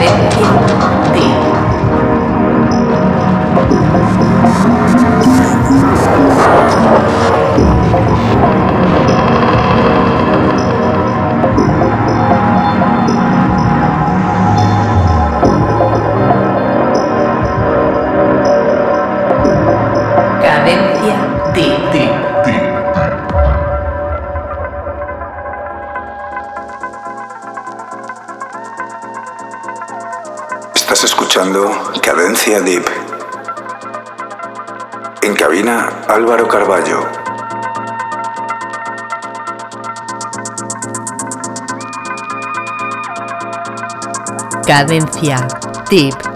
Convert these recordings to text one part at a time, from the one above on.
Isabel. Cadencia. Tip.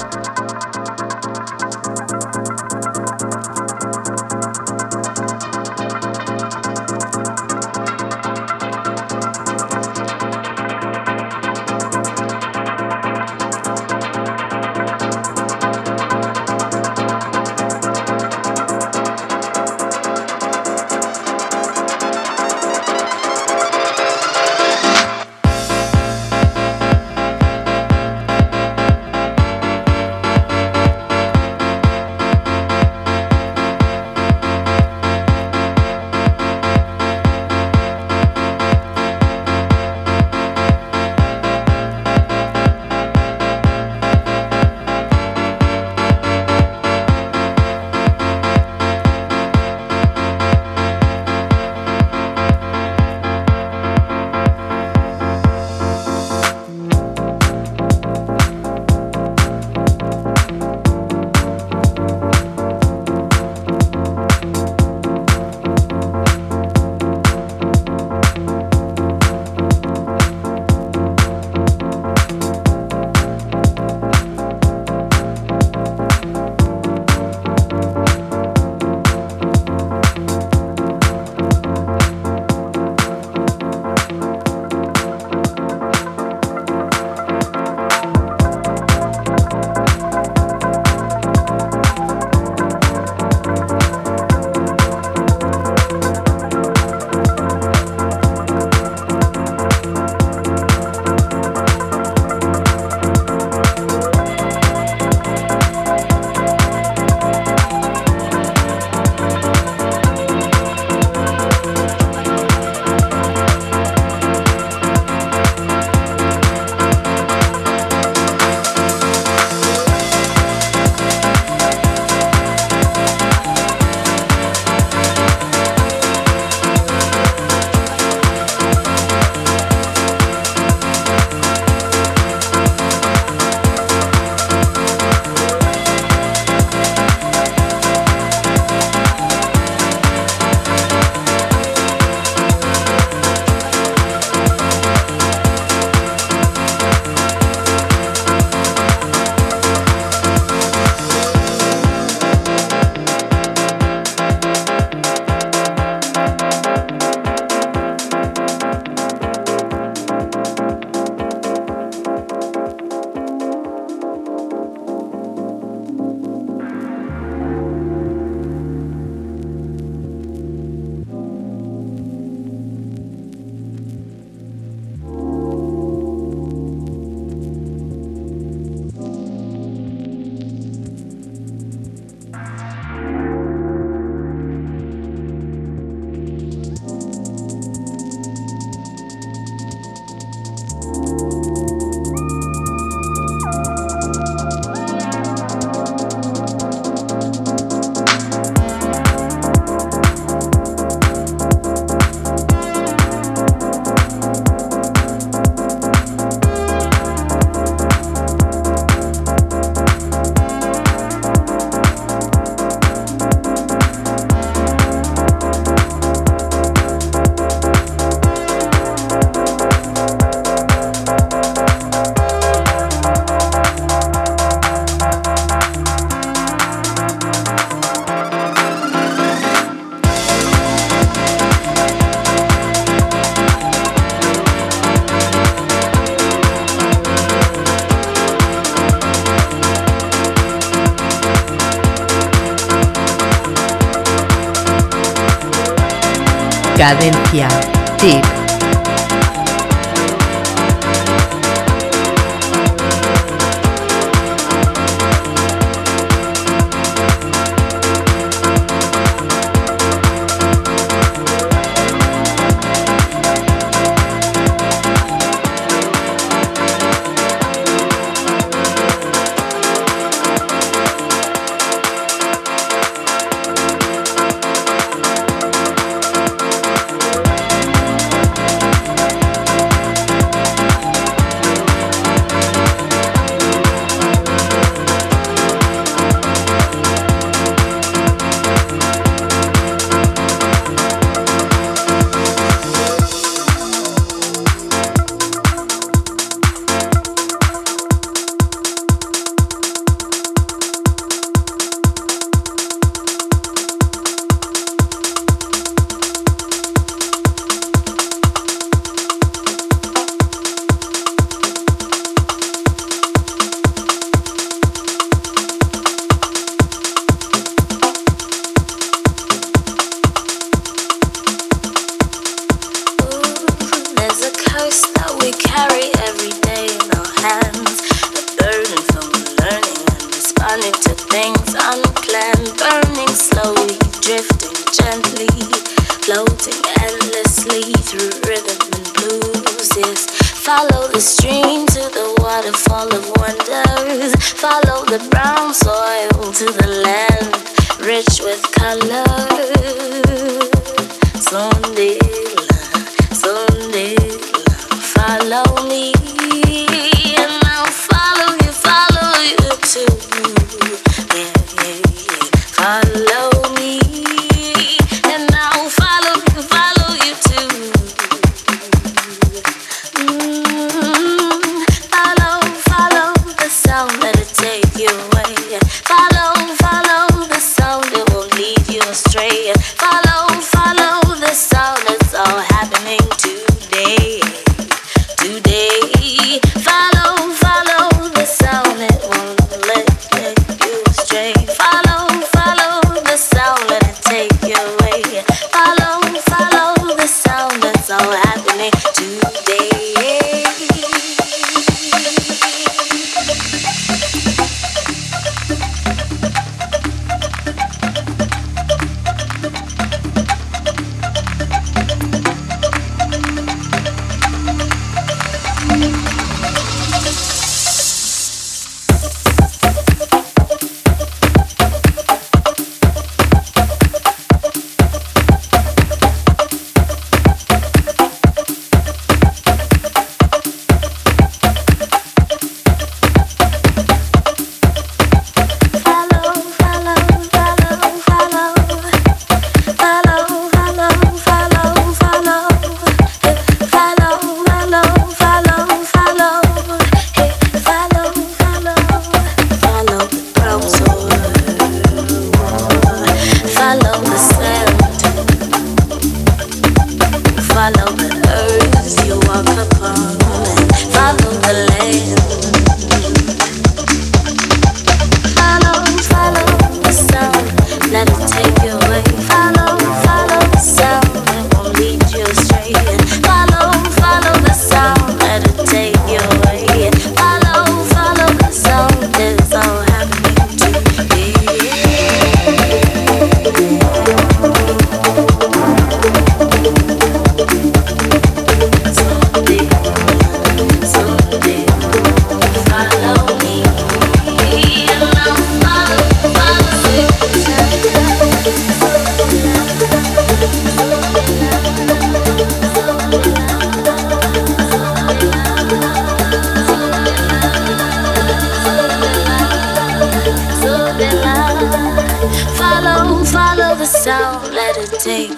Cadencia. Tip.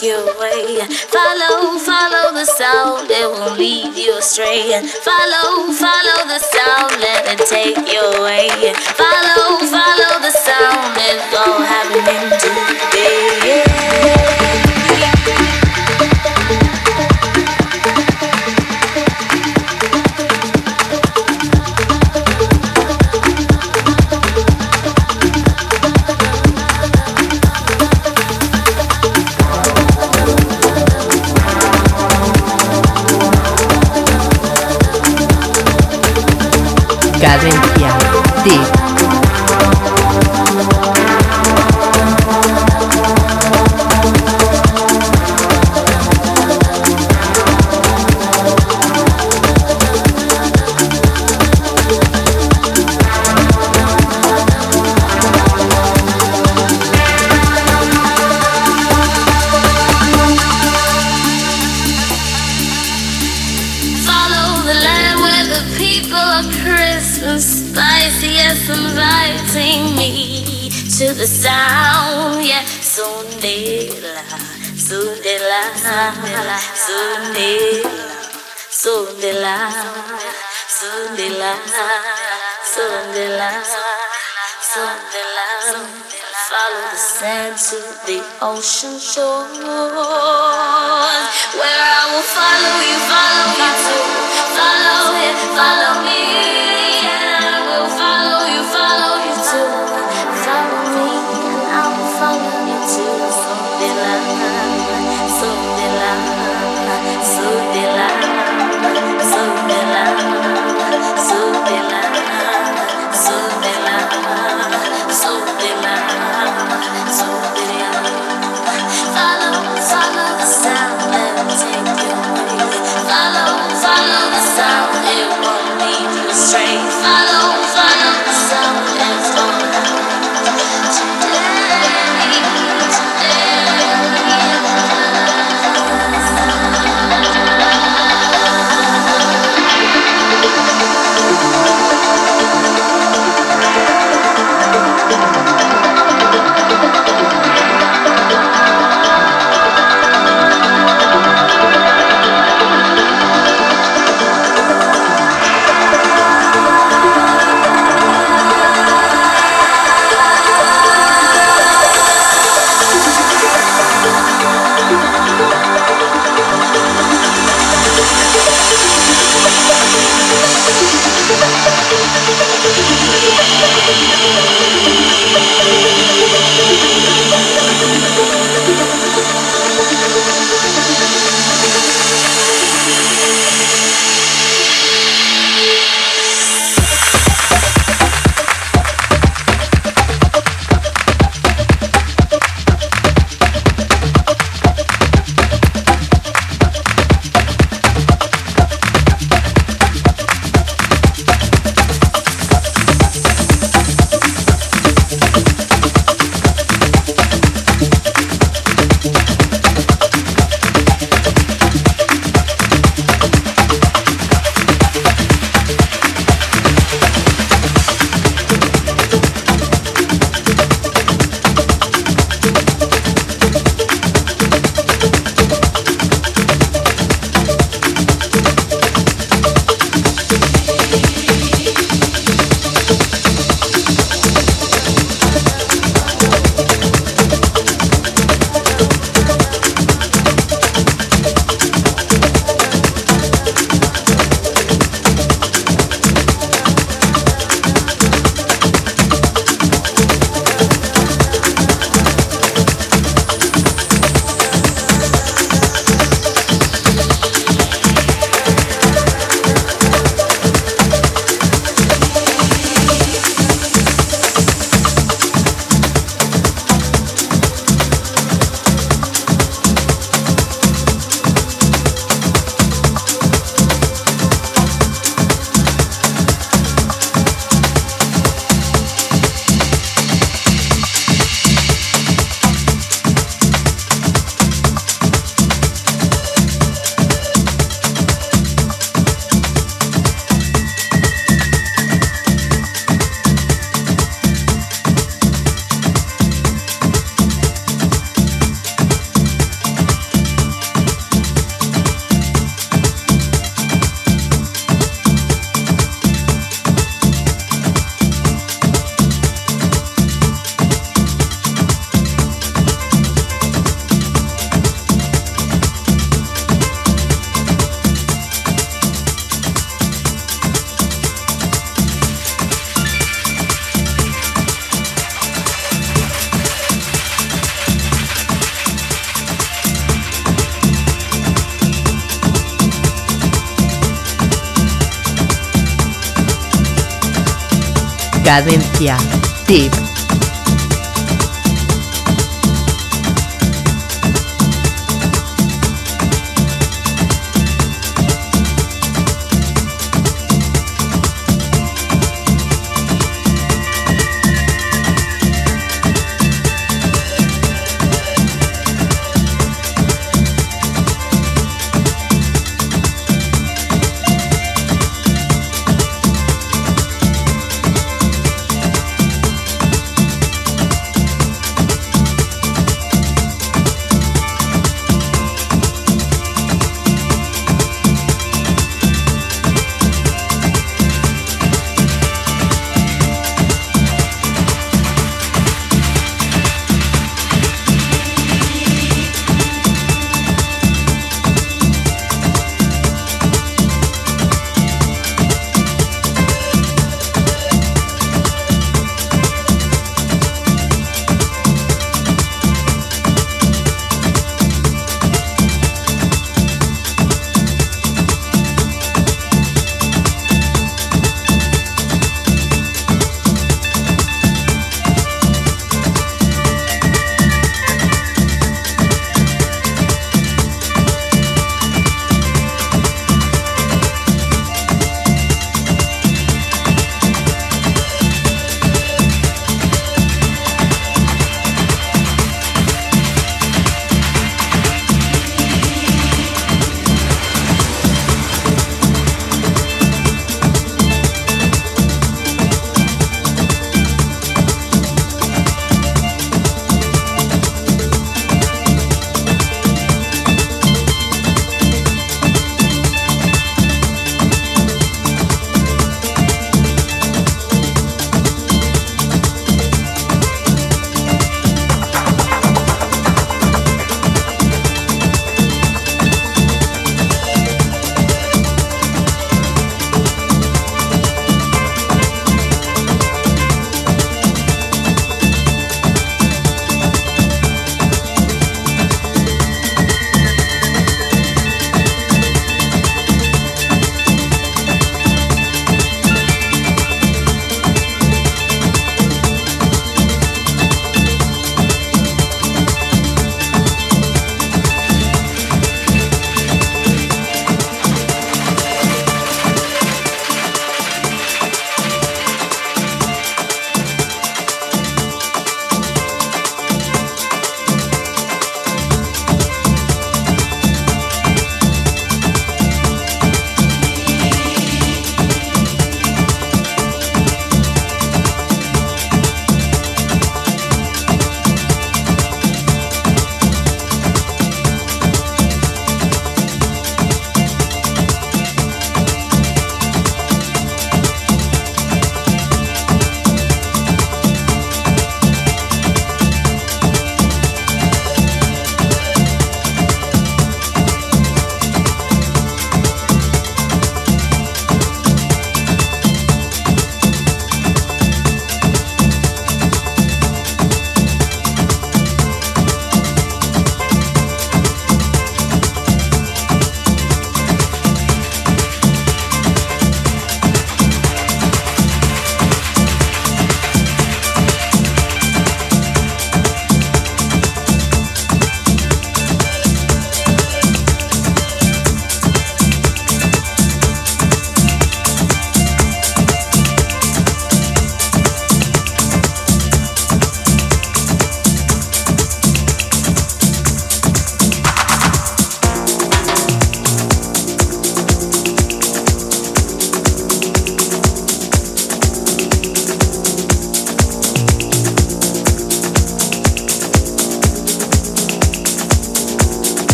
your way. Follow, follow the sound, it won't lead you astray. Follow, follow the sound, let it take you away. Follow, follow the sound, it's all happening to you. sand to the ocean shore, where I will follow. Cadencia. Tip.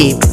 Tip.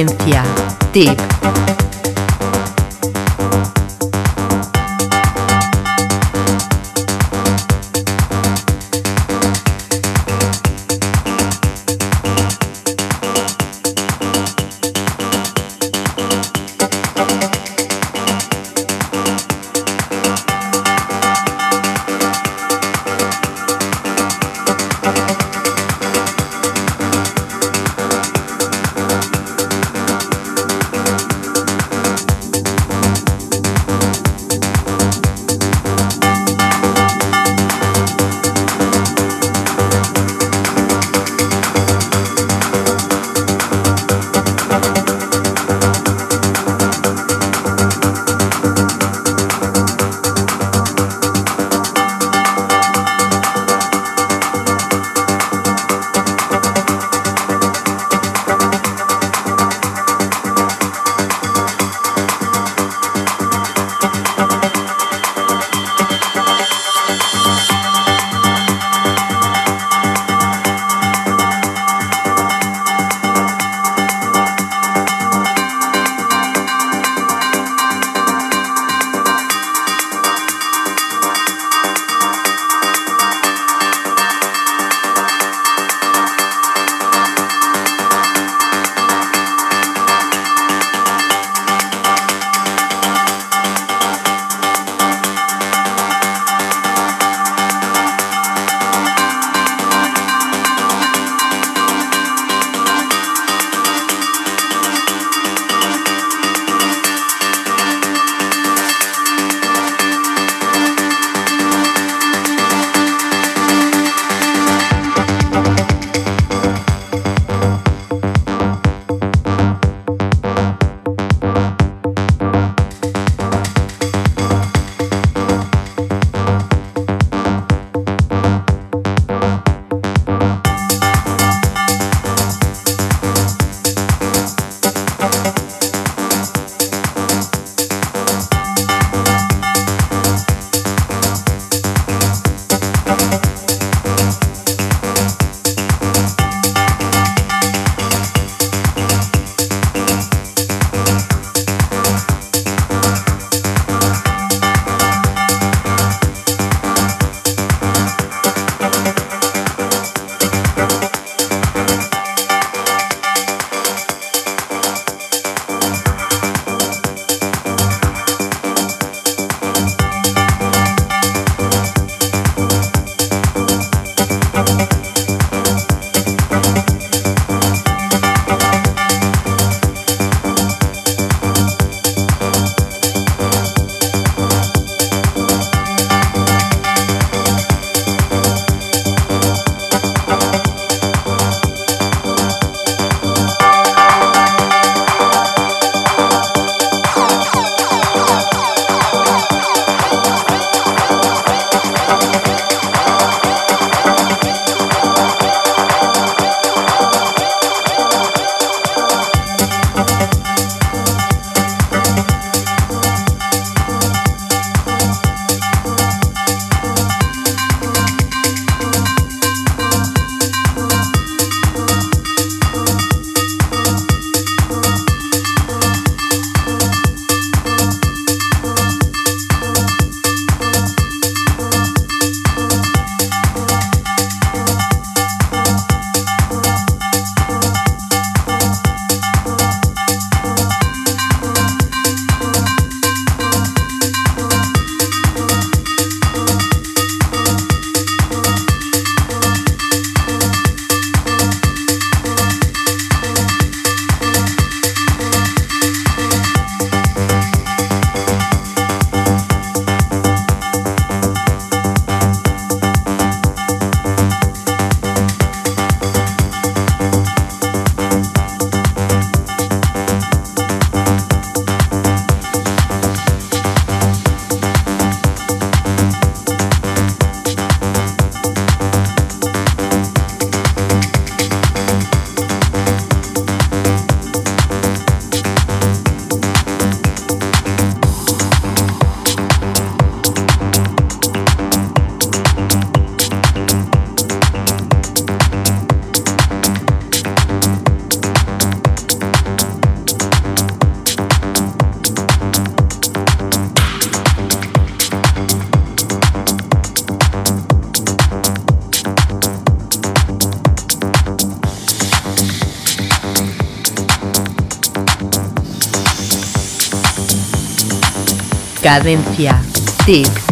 Cadencia. Tip. Cadencia. Tip.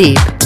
Tip.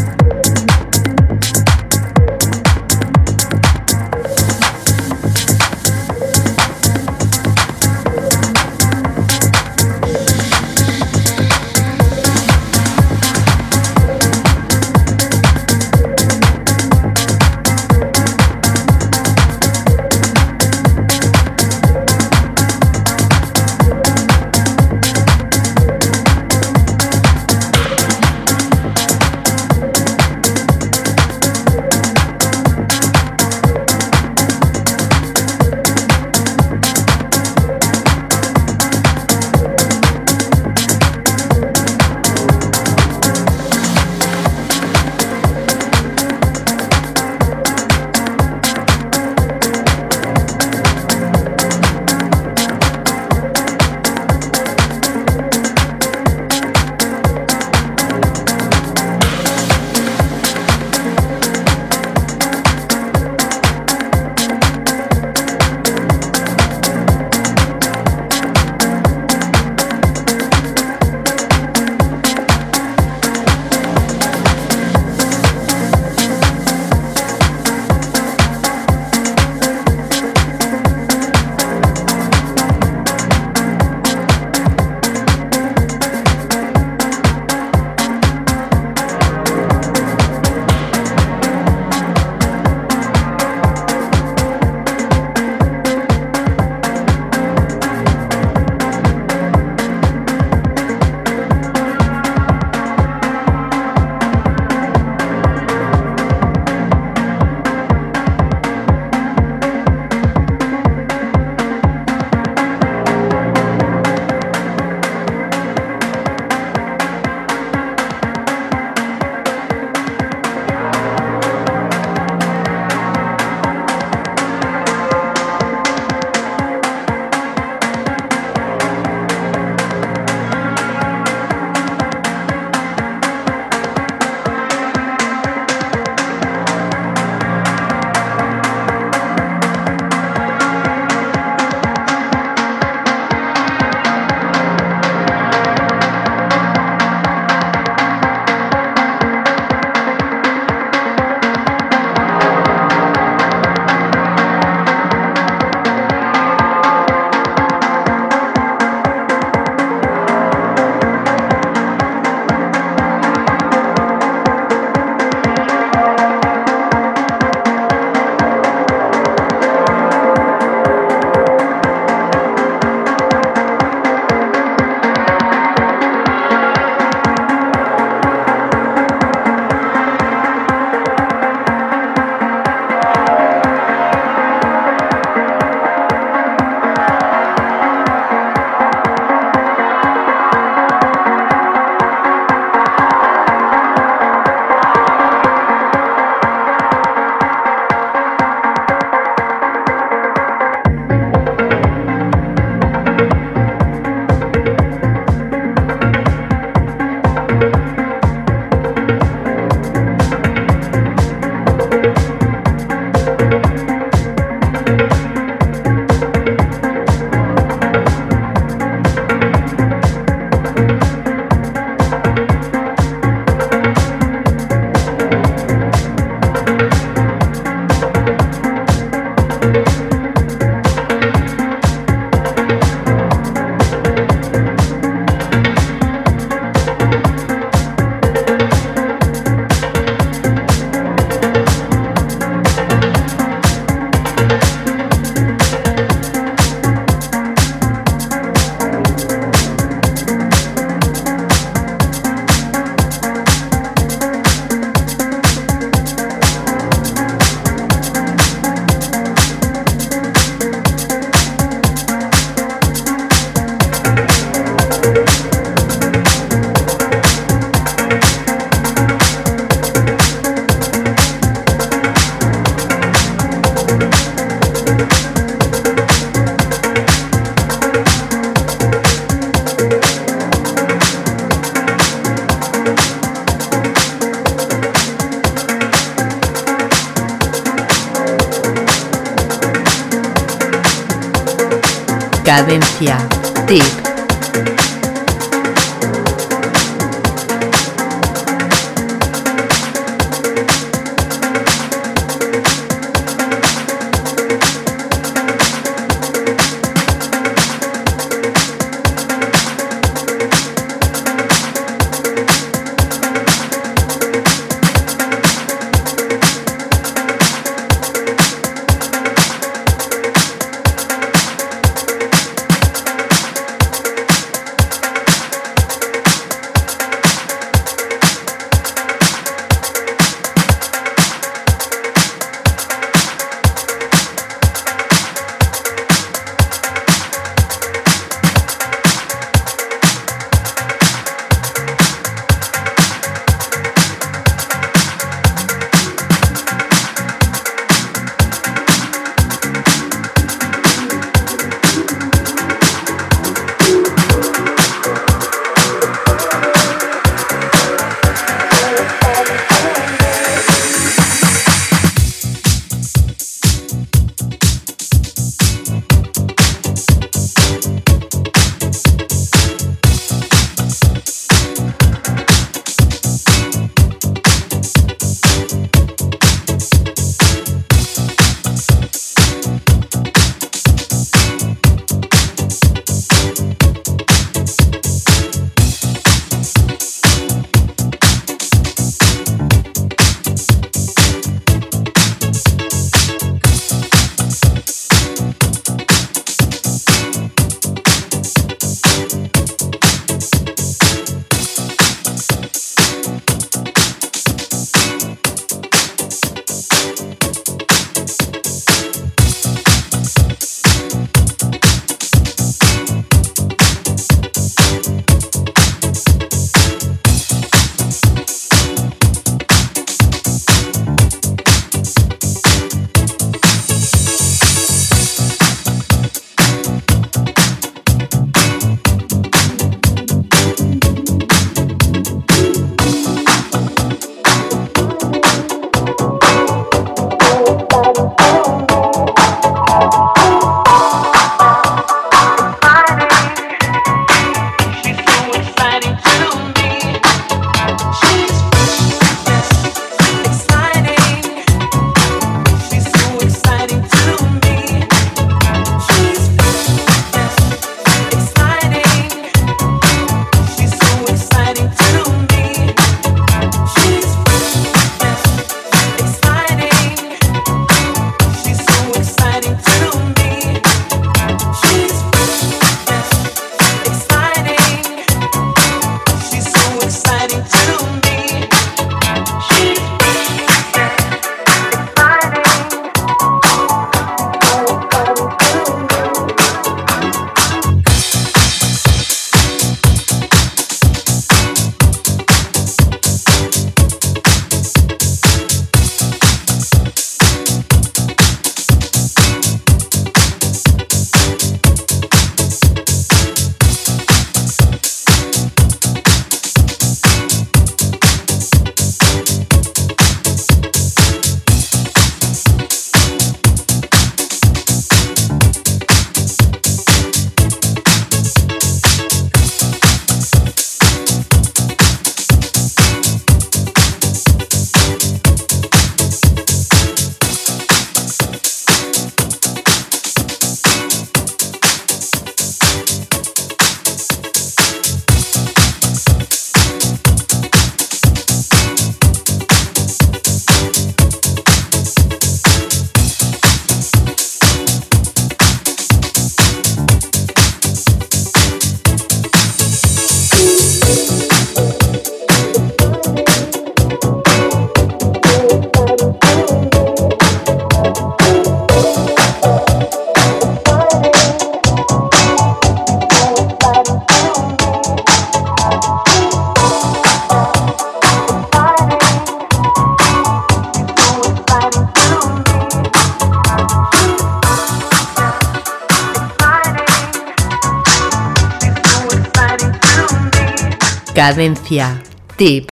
Cadencia. Tip.